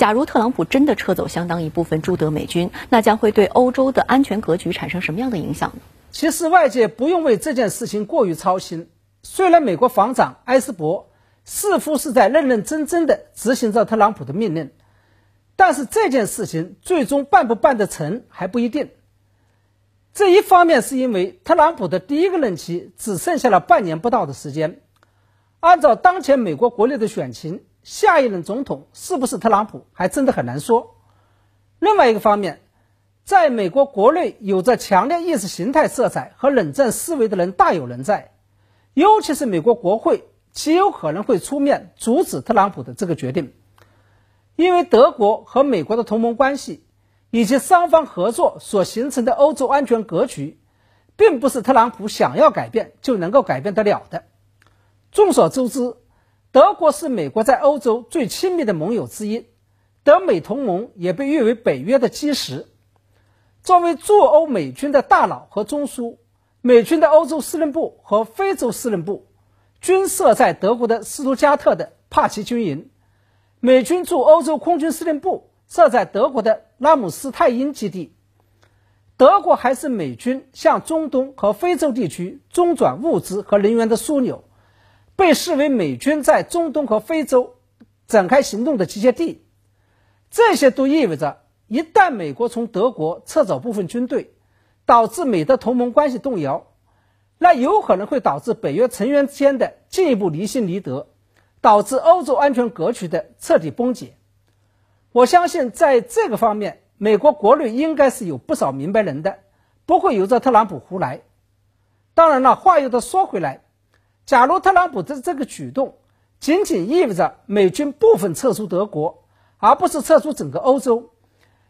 假如特朗普真的撤走相当一部分驻德美军，那将会对欧洲的安全格局产生什么样的影响呢？其实外界不用为这件事情过于操心。虽然美国防长埃斯珀似乎是在认认真真的执行着特朗普的命令，但是这件事情最终办不办得成还不一定。这一方面是因为特朗普的第一个任期只剩下了半年不到的时间，按照当前美国国内的选情。下一任总统是不是特朗普，还真的很难说。另外一个方面，在美国国内有着强烈意识形态色彩和冷战思维的人大有人在，尤其是美国国会极有可能会出面阻止特朗普的这个决定，因为德国和美国的同盟关系以及双方合作所形成的欧洲安全格局，并不是特朗普想要改变就能够改变得了的。众所周知。德国是美国在欧洲最亲密的盟友之一，德美同盟也被誉为北约的基石。作为驻欧美军的大佬和中枢，美军的欧洲司令部和非洲司令部均设在德国的斯图加特的帕奇军营，美军驻欧洲空军司令部设在德国的拉姆斯泰因基地。德国还是美军向中东和非洲地区中转物资和人员的枢纽。被视为美军在中东和非洲展开行动的集结地，这些都意味着，一旦美国从德国撤走部分军队，导致美德同盟关系动摇，那有可能会导致北约成员间的进一步离心离德，导致欧洲安全格局的彻底崩解。我相信，在这个方面，美国国内应该是有不少明白人的，不会由着特朗普胡来。当然了，话又得说回来。假如特朗普的这个举动仅仅意味着美军部分撤出德国，而不是撤出整个欧洲，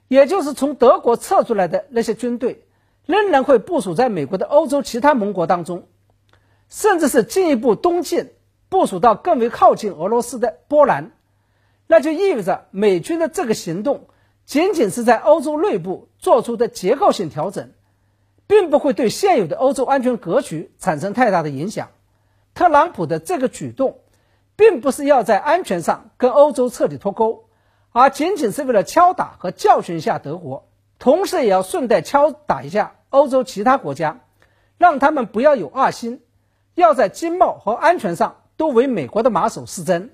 也就是从德国撤出来的那些军队仍然会部署在美国的欧洲其他盟国当中，甚至是进一步东进，部署到更为靠近俄罗斯的波兰，那就意味着美军的这个行动仅仅是在欧洲内部做出的结构性调整，并不会对现有的欧洲安全格局产生太大的影响。特朗普的这个举动，并不是要在安全上跟欧洲彻底脱钩，而仅仅是为了敲打和教训一下德国，同时也要顺带敲打一下欧洲其他国家，让他们不要有二心，要在经贸和安全上都为美国的马首是瞻。